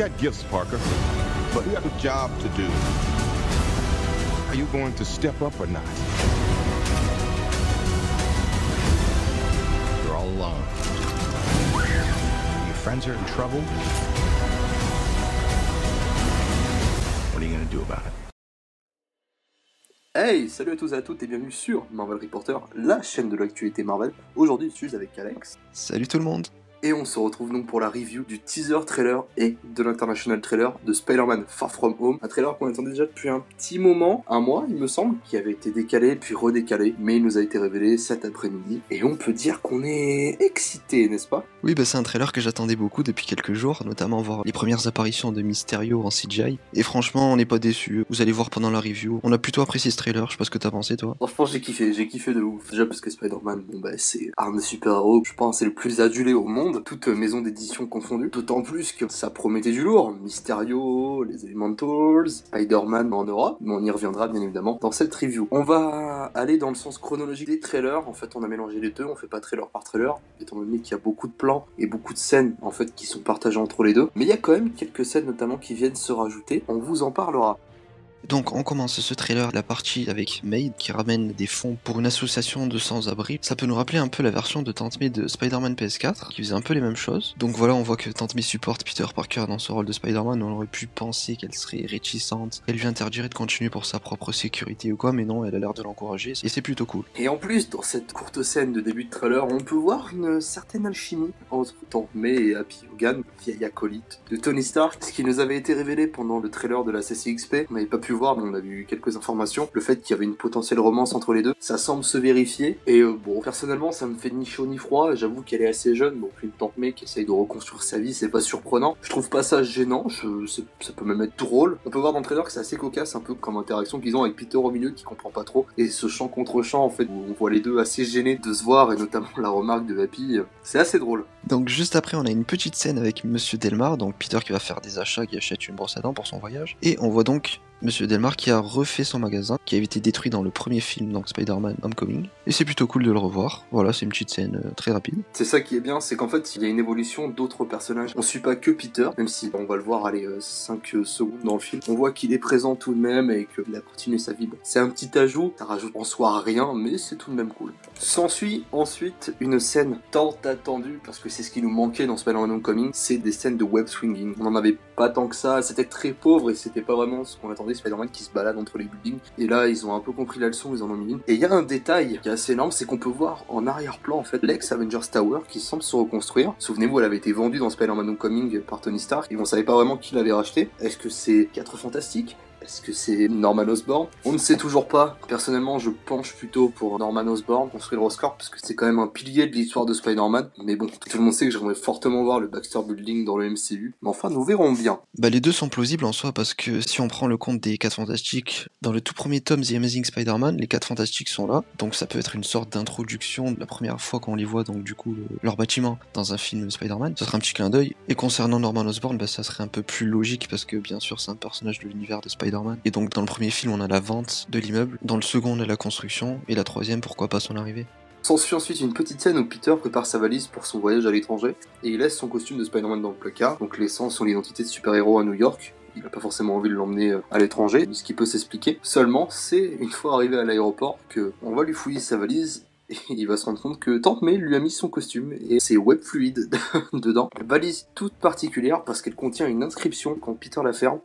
got gifts, Parker, but you have a job to do. Are you going to step up or not? You're all alone. Your friends are in trouble. What are you going to do about it? Hey, salut à tous et à toutes et bienvenue sur Marvel Reporter, la chaîne de l'actualité Marvel. Aujourd'hui, je suis avec Alex Salut tout le monde et on se retrouve donc pour la review du teaser trailer et de l'international trailer de Spider-Man Far From Home. Un trailer qu'on attendait déjà depuis un petit moment, un mois il me semble, qui avait été décalé puis redécalé, mais il nous a été révélé cet après-midi. Et on peut dire qu'on est excité, n'est-ce pas? Oui, bah c'est un trailer que j'attendais beaucoup depuis quelques jours, notamment voir les premières apparitions de Mysterio en CGI. Et franchement, on n'est pas déçus. Vous allez voir pendant la review. On a plutôt apprécié ce trailer, je sais pas ce que t'as pensé toi. Franchement, j'ai kiffé, j'ai kiffé de ouf. Déjà parce que Spider-Man, bon bah c'est un des super-héros, je pense, c'est le plus adulé au monde, toute maison d'édition confondue. D'autant plus que ça promettait du lourd. Mysterio, les Elementals, Spider-Man en Europe, mais on y reviendra bien évidemment dans cette review. On va aller dans le sens chronologique des trailers. En fait, on a mélangé les deux, on fait pas trailer par trailer, étant donné qu'il y a beaucoup de plans et beaucoup de scènes en fait qui sont partagées entre les deux. Mais il y a quand même quelques scènes notamment qui viennent se rajouter. On vous en parlera. Donc on commence ce trailer, la partie avec Maid qui ramène des fonds pour une association de sans-abri. Ça peut nous rappeler un peu la version de Tante de Spider-Man PS4 qui faisait un peu les mêmes choses. Donc voilà, on voit que Tante supporte Peter Parker dans ce rôle de Spider-Man. On aurait pu penser qu'elle serait réticente, qu'elle lui interdirait de continuer pour sa propre sécurité ou quoi, mais non, elle a l'air de l'encourager et c'est plutôt cool. Et en plus, dans cette courte scène de début de trailer, on peut voir une certaine alchimie entre Tante et Happy Hogan, vieille acolyte de Tony Stark, ce qui nous avait été révélé pendant le trailer de la CCXP. On pas pu voir, mais on a vu quelques informations. Le fait qu'il y avait une potentielle romance entre les deux, ça semble se vérifier. Et euh, bon, personnellement, ça me fait ni chaud ni froid. J'avoue qu'elle est assez jeune, donc une tante mec qui essaye de reconstruire sa vie, c'est pas surprenant. Je trouve pas ça gênant, je, ça peut même être drôle. On peut voir dans le trailer que c'est assez cocasse, un peu comme interaction qu'ils ont avec Peter au milieu qui comprend pas trop. Et ce chant contre chant, en fait, où on voit les deux assez gênés de se voir, et notamment la remarque de Happy, c'est assez drôle. Donc juste après, on a une petite scène avec Monsieur Delmar, donc Peter qui va faire des achats, qui achète une brosse à dents pour son voyage. Et on voit donc Monsieur Delmar qui a refait son magasin, qui avait été détruit dans le premier film, donc Spider-Man Homecoming. Et c'est plutôt cool de le revoir. Voilà, c'est une petite scène euh, très rapide. C'est ça qui est bien, c'est qu'en fait, il y a une évolution d'autres personnages. On suit pas que Peter, même si on va le voir aller 5 euh, secondes dans le film. On voit qu'il est présent tout de même et qu'il a continué sa vie. C'est un petit ajout, ça rajoute en soi rien, mais c'est tout de même cool. S'ensuit ensuite une scène tant attendue, parce que c'est ce qui nous manquait dans Spider-Man Homecoming, c'est des scènes de web swinging. On en avait pas tant que ça, c'était très pauvre et c'était pas vraiment ce qu'on attendait Spider-Man qui se balade entre les buildings. Et là, ils ont un peu compris la leçon, ils en ont mis une. Et il y a un détail qui est assez énorme, c'est qu'on peut voir en arrière-plan, en fait, l'ex Avengers Tower qui semble se reconstruire. Souvenez-vous, elle avait été vendue dans Spider-Man Homecoming par Tony Stark et on savait pas vraiment qui l'avait racheté. Est-ce que c'est 4 Fantastiques? Est-ce que c'est Norman Osborn On ne sait toujours pas. Personnellement, je penche plutôt pour Norman Osborn, construire Oscorp, parce que c'est quand même un pilier de l'histoire de Spider-Man. Mais bon, tout le monde sait que j'aimerais fortement voir le Baxter Building dans le MCU. Mais enfin, nous verrons bien. Bah, les deux sont plausibles en soi, parce que si on prend le compte des 4 Fantastiques, dans le tout premier tome The Amazing Spider-Man, les 4 Fantastiques sont là. Donc ça peut être une sorte d'introduction la première fois qu'on les voit, donc du coup, leur bâtiment dans un film Spider-Man. Ça serait un petit clin d'œil. Et concernant Norman Osborn, bah, ça serait un peu plus logique, parce que bien sûr, c'est un personnage de l'univers de Spider-Man et donc dans le premier film, on a la vente de l'immeuble, dans le second, on a la construction, et la troisième, pourquoi pas son arrivée. S'ensuit ensuite une petite scène où Peter prépare sa valise pour son voyage à l'étranger, et il laisse son costume de Spider-Man dans le placard, donc laissant son identité de super-héros à New York. Il n'a pas forcément envie de l'emmener euh, à l'étranger, ce qui peut s'expliquer. Seulement, c'est une fois arrivé à l'aéroport que on va lui fouiller sa valise. Et il va se rendre compte que Tante May lui a mis son costume. Et c'est web fluide dedans. Valise toute particulière parce qu'elle contient une inscription quand Peter la ferme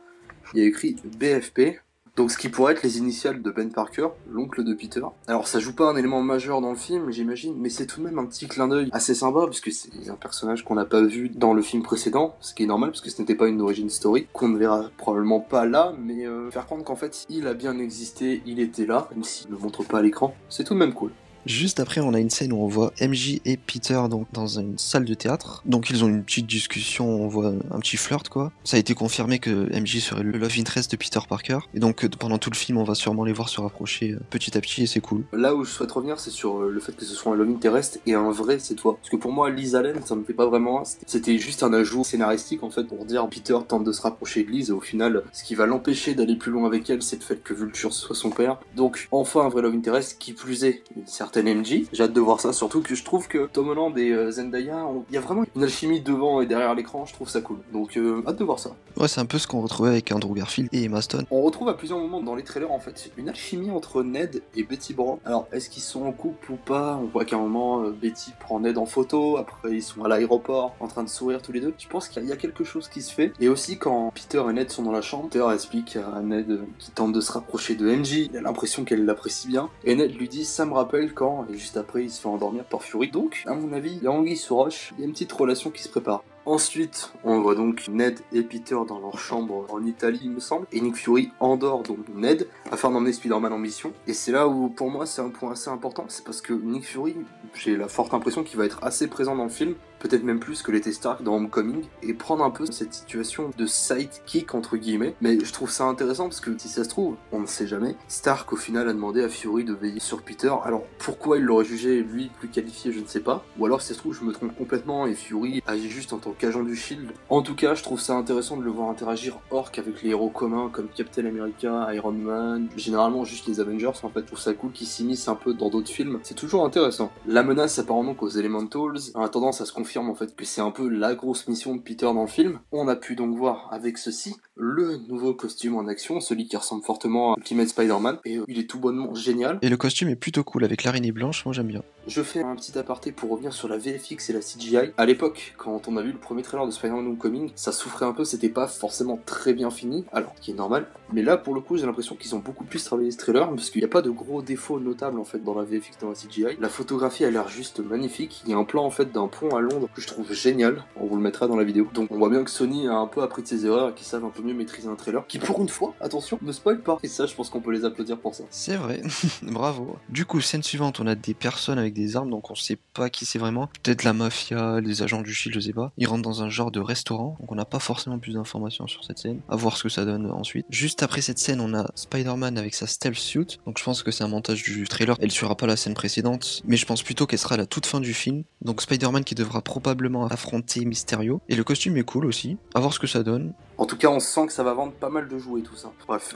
il y a écrit BFP, donc ce qui pourrait être les initiales de Ben Parker, l'oncle de Peter. Alors ça joue pas un élément majeur dans le film, j'imagine, mais c'est tout de même un petit clin d'œil assez sympa, puisque c'est un personnage qu'on n'a pas vu dans le film précédent, ce qui est normal, parce que ce n'était pas une origin story, qu'on ne verra probablement pas là, mais euh, faire compte qu'en fait il a bien existé, il était là, même s'il ne le montre pas à l'écran, c'est tout de même cool. Juste après, on a une scène où on voit MJ et Peter dans une salle de théâtre. Donc ils ont une petite discussion, on voit un petit flirt quoi. Ça a été confirmé que MJ serait le love interest de Peter Parker. Et donc euh, pendant tout le film, on va sûrement les voir se rapprocher euh, petit à petit et c'est cool. Là où je souhaite revenir, c'est sur euh, le fait que ce soit un love interest et un vrai cette fois. Parce que pour moi, Liz Allen, ça me fait pas vraiment. C'était juste un ajout scénaristique en fait pour dire Peter tente de se rapprocher de Liz et au final, ce qui va l'empêcher d'aller plus loin avec elle, c'est le fait que Vulture soit son père. Donc enfin un vrai love interest qui plus est une certaine certaine MJ. J'ai hâte de voir ça, surtout que je trouve que Tom Holland et euh, Zendaya, il y a vraiment une alchimie devant et derrière l'écran, je trouve ça cool. Donc euh, hâte de voir ça. Ouais, c'est un peu ce qu'on retrouvait avec Andrew Garfield et Emma Stone. On retrouve à plusieurs moments dans les trailers en fait une alchimie entre Ned et Betty Brown. Alors est-ce qu'ils sont en couple ou pas? On voit qu'à un moment euh, Betty prend Ned en photo, après ils sont à l'aéroport en train de sourire tous les deux. Je pense qu'il y a quelque chose qui se fait. Et aussi quand Peter et Ned sont dans la chambre, Peter explique à Ned euh, qui tente de se rapprocher de MJ, il a l'impression qu'elle l'apprécie bien. Et Ned lui dit ça me rappelle et juste après il se fait endormir par Fury. Donc à mon avis, la anguille sous roche, il y a une petite relation qui se prépare. Ensuite, on voit donc Ned et Peter dans leur chambre en Italie, il me semble, et Nick Fury endort donc Ned afin d'emmener Spider-Man en mission. Et c'est là où, pour moi, c'est un point assez important, c'est parce que Nick Fury, j'ai la forte impression qu'il va être assez présent dans le film, peut-être même plus que l'était Stark dans Homecoming, et prendre un peu cette situation de sidekick entre guillemets. Mais je trouve ça intéressant parce que si ça se trouve, on ne sait jamais, Stark au final a demandé à Fury de veiller sur Peter. Alors pourquoi il l'aurait jugé lui plus qualifié, je ne sais pas. Ou alors si ça se trouve, je me trompe complètement et Fury agit juste en tant qu'agent du Shield. En tout cas, je trouve ça intéressant de le voir interagir orc avec les héros communs comme Captain America, Iron Man, généralement juste les Avengers. En fait, je trouve ça cool qu'il s'immisce un peu dans d'autres films. C'est toujours intéressant. La menace apparemment qu'aux Elementals a tendance à se en fait que c'est un peu la grosse mission de Peter dans le film. On a pu donc voir avec ceci le nouveau costume en action, celui qui ressemble fortement à Ultimate Spider-Man, et euh, il est tout bonnement génial. Et le costume est plutôt cool avec l'araignée blanche, moi j'aime bien. Je fais un petit aparté pour revenir sur la VFX et la CGI. À l'époque, quand on a vu le premier trailer de Spider-Man Homecoming, ça souffrait un peu, c'était pas forcément très bien fini, alors qui est normal. Mais là, pour le coup, j'ai l'impression qu'ils ont beaucoup plus travaillé ce trailer, parce qu'il n'y a pas de gros défauts notables en fait dans la VFX, dans la CGI. La photographie a l'air juste magnifique. Il y a un plan en fait d'un pont à Londres que je trouve génial. On vous le mettra dans la vidéo. Donc on voit bien que Sony a un peu appris de ses erreurs et qu'ils savent un peu mieux maîtriser un trailer qui, pour une fois, attention, ne spoil pas. Et ça, je pense qu'on peut les applaudir pour ça. C'est vrai, bravo. Du coup, scène suivante, on a des personnes avec des armes, donc on sait pas qui c'est vraiment. Peut-être la mafia, les agents du Shield, je sais pas. Ils rentrent dans un genre de restaurant, donc on n'a pas forcément plus d'informations sur cette scène. À voir ce que ça donne ensuite. Juste après cette scène, on a Spider-Man avec sa stealth suit, donc je pense que c'est un montage du trailer. Elle suivra pas la scène précédente, mais je pense plutôt qu'elle sera à la toute fin du film. Donc Spider-Man qui devra probablement affronter Mysterio. Et le costume est cool aussi. À voir ce que ça donne. En tout cas, on sent que ça va vendre pas mal de jouets, tout ça. Bref.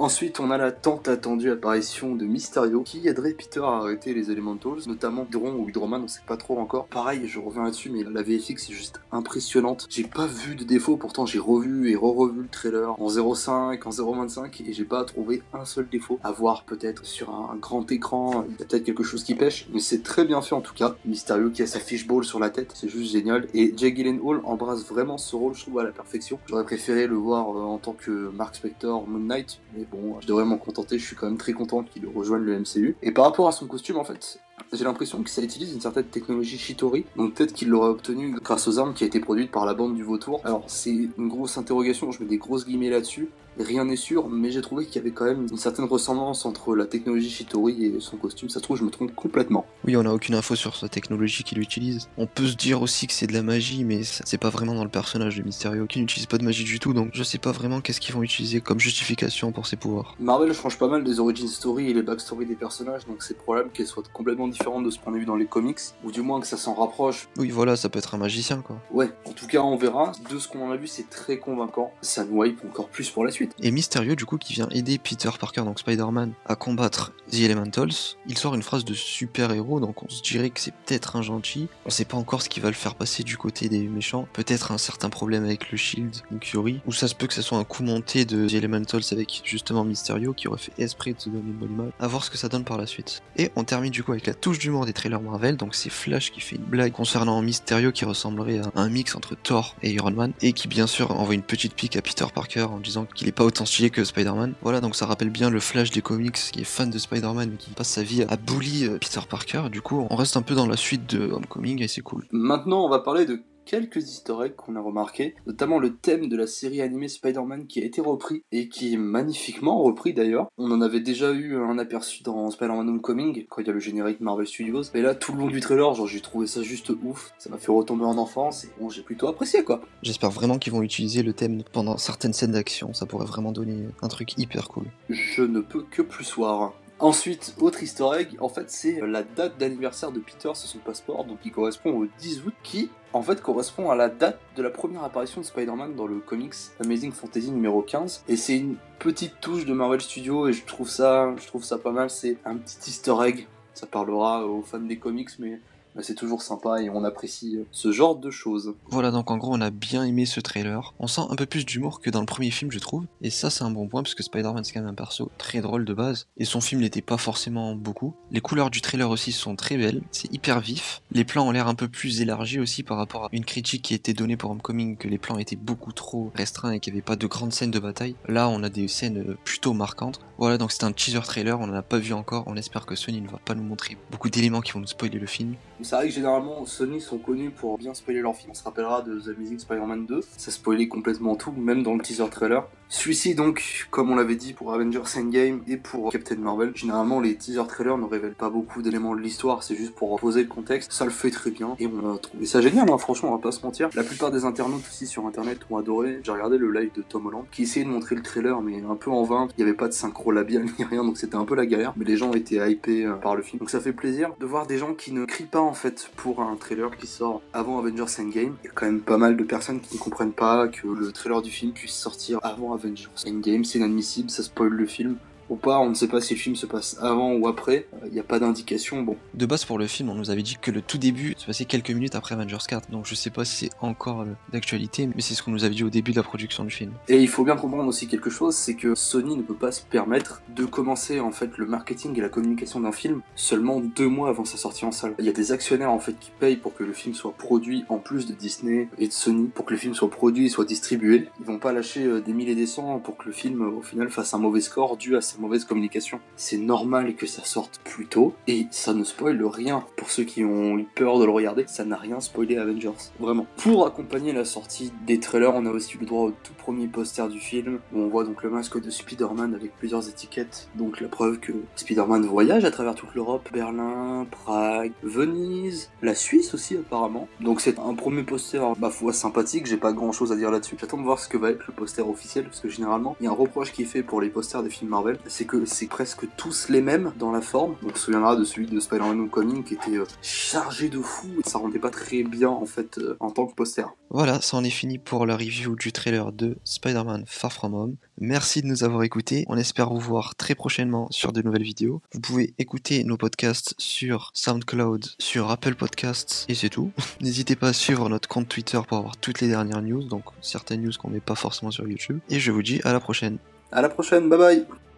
Ensuite, on a la tant attendue apparition de Mysterio qui aiderait Peter à arrêter les Elementals, notamment Hydron ou Hydroman, on sait pas trop encore. Pareil, je reviens là-dessus, mais la VFX est juste impressionnante. J'ai pas vu de défaut, pourtant j'ai revu et re-revu le trailer en 0.5, en 0.25 et j'ai pas trouvé un seul défaut. À voir peut-être sur un grand écran, il y a peut-être quelque chose qui pêche, mais c'est très bien fait en tout cas. Mysterio qui a sa fishbowl sur la tête, c'est juste génial. Et Jay Gyllenhaal embrasse vraiment ce rôle, je trouve, à la perfection. J'aurais préféré le voir euh, en tant que Mark Spector Moon Knight, mais bon, je devrais m'en contenter, je suis quand même très content qu'il rejoigne le MCU. Et par rapport à son costume, en fait, j'ai l'impression que ça utilise une certaine technologie Shitori, donc peut-être qu'il l'aurait obtenu grâce aux armes qui a été produite par la bande du Vautour. Alors c'est une grosse interrogation, je mets des grosses guillemets là-dessus, rien n'est sûr, mais j'ai trouvé qu'il y avait quand même une certaine ressemblance entre la technologie Shitori et son costume. Ça se trouve, je me trompe complètement. Oui, on a aucune info sur sa technologie qu'il utilise. On peut se dire aussi que c'est de la magie, mais c'est pas vraiment dans le personnage de Mysterio, qui n'utilise pas de magie du tout, donc je sais pas vraiment qu'est-ce qu'ils vont utiliser comme justification pour ses pouvoirs. Marvel change pas mal des origin story et les backstory des personnages, donc c'est probable qu'elles soient complètement différentes de ce qu'on a vu dans les comics, ou du moins que ça s'en rapproche. Oui, voilà, ça peut être un magicien, quoi. Ouais, en tout cas, on verra. De ce qu'on en a vu, c'est très convaincant. Ça nous hype encore plus pour la suite. Et Mysterio, du coup, qui vient aider Peter Parker, donc Spider-Man, à combattre The Elementals, il sort une phrase de super-héros, donc on se dirait que c'est peut-être un gentil. On sait pas encore ce qui va le faire passer du côté des méchants. Peut-être un certain problème avec le Shield, Nick Fury, ou ça se peut que ce soit un coup monté de The Elementals avec justement Mysterio qui aurait fait esprit de se donner une bonne voir ce que ça donne par la suite. Et on termine du coup avec la touche d'humour des trailers Marvel, donc c'est Flash qui fait une blague concernant Mysterio qui ressemblerait à un mix entre Thor et Iron Man, et qui bien sûr envoie une petite pique à Peter Parker en disant qu'il pas autant stylé que Spider-Man. Voilà, donc ça rappelle bien le Flash des comics qui est fan de Spider-Man mais qui passe sa vie à bully euh, Peter Parker. Du coup, on reste un peu dans la suite de Homecoming et c'est cool. Maintenant, on va parler de quelques easter eggs qu'on a remarqué, notamment le thème de la série animée Spider-Man qui a été repris et qui est magnifiquement repris d'ailleurs. On en avait déjà eu un aperçu dans Spider-Man Homecoming quand il y a le générique Marvel Studios, mais là tout le long du trailer, genre j'ai trouvé ça juste ouf, ça m'a fait retomber en enfance et bon j'ai plutôt apprécié quoi. J'espère vraiment qu'ils vont utiliser le thème pendant certaines scènes d'action, ça pourrait vraiment donner un truc hyper cool. Je ne peux que plus voir. Ensuite, autre easter egg, en fait c'est la date d'anniversaire de Peter sur son passeport, donc qui correspond au 10 août, qui en fait correspond à la date de la première apparition de Spider-Man dans le comics Amazing Fantasy numéro 15. Et c'est une petite touche de Marvel Studios et je trouve ça, je trouve ça pas mal, c'est un petit easter egg Ça parlera aux fans des comics, mais c'est toujours sympa et on apprécie ce genre de choses. Voilà, donc en gros, on a bien aimé ce trailer. On sent un peu plus d'humour que dans le premier film, je trouve. Et ça, c'est un bon point parce que Spider-Man, c'est quand même un perso très drôle de base. Et son film n'était pas forcément beaucoup. Les couleurs du trailer aussi sont très belles. C'est hyper vif. Les plans ont l'air un peu plus élargis aussi par rapport à une critique qui était donnée pour Homecoming que les plans étaient beaucoup trop restreints et qu'il n'y avait pas de grandes scènes de bataille. Là, on a des scènes plutôt marquantes. Voilà, donc c'est un teaser trailer. On n'en a pas vu encore. On espère que Sony ne va pas nous montrer beaucoup d'éléments qui vont nous spoiler le film. C'est vrai que généralement, Sony sont connus pour bien spoiler leurs films. On se rappellera de The Amazing Spider-Man 2. Ça spoilait complètement tout, même dans le teaser trailer. Celui-ci, donc, comme on l'avait dit pour Avengers Endgame et pour Captain Marvel, généralement les teaser trailers ne révèlent pas beaucoup d'éléments de l'histoire, c'est juste pour poser le contexte. Ça le fait très bien et on a trouvé ça génial, hein, franchement, on va pas se mentir. La plupart des internautes aussi sur internet ont adoré. J'ai regardé le live de Tom Holland qui essayait de montrer le trailer, mais un peu en vain. Il n'y avait pas de synchro labial ni rien, donc c'était un peu la galère. Mais les gens étaient hypés euh, par le film. Donc ça fait plaisir de voir des gens qui ne crient pas en fait pour un trailer qui sort avant Avengers Endgame. Il y a quand même pas mal de personnes qui ne comprennent pas que le trailer du film puisse sortir avant Avengers Endgame c'est inadmissible, ça spoil le film ou pas. On ne sait pas si le film se passe avant ou après. Il euh, n'y a pas d'indication. Bon. De base, pour le film, on nous avait dit que le tout début se passait quelques minutes après Avengers 4. Donc je sais pas si c'est encore d'actualité, mais c'est ce qu'on nous avait dit au début de la production du film. Et il faut bien comprendre aussi quelque chose, c'est que Sony ne peut pas se permettre de commencer en fait le marketing et la communication d'un film seulement deux mois avant sa sortie en salle. Il y a des actionnaires en fait qui payent pour que le film soit produit en plus de Disney et de Sony, pour que le film soit produit et soit distribué. Ils vont pas lâcher euh, des milliers des cents pour que le film au final fasse un mauvais score dû à sa mauvaise communication. C'est normal que ça sorte plus tôt et ça ne spoile rien. Pour ceux qui ont eu peur de le regarder, ça n'a rien spoilé Avengers. Vraiment. Pour accompagner la sortie des trailers, on a aussi le droit au tout premier poster du film où on voit donc le masque de Spider-Man avec plusieurs étiquettes. Donc la preuve que Spider-Man voyage à travers toute l'Europe, Berlin, Prague, Venise, la Suisse aussi apparemment. Donc c'est un premier poster, ma foi, sympathique. J'ai pas grand chose à dire là-dessus. J'attends de voir ce que va être le poster officiel parce que généralement, il y a un reproche qui est fait pour les posters des films Marvel, c'est que c'est presque tous les mêmes dans la forme. On se souviendra de celui de Spider-Man Homecoming qui était euh, chargé de fou et ça rendait pas très bien en fait euh, en tant que poster. Voilà, ça en est fini pour la review du trailer de Spider-Man Far From Home. Merci de nous avoir écoutés. On espère vous voir très prochainement sur de nouvelles vidéos. Vous pouvez écouter nos podcasts sur SoundCloud, sur Apple Podcasts et c'est tout. N'hésitez pas à suivre notre compte Twitter pour avoir toutes les dernières news, donc certaines news qu'on met pas forcément sur YouTube. Et je vous dis à la prochaine. À la prochaine, bye bye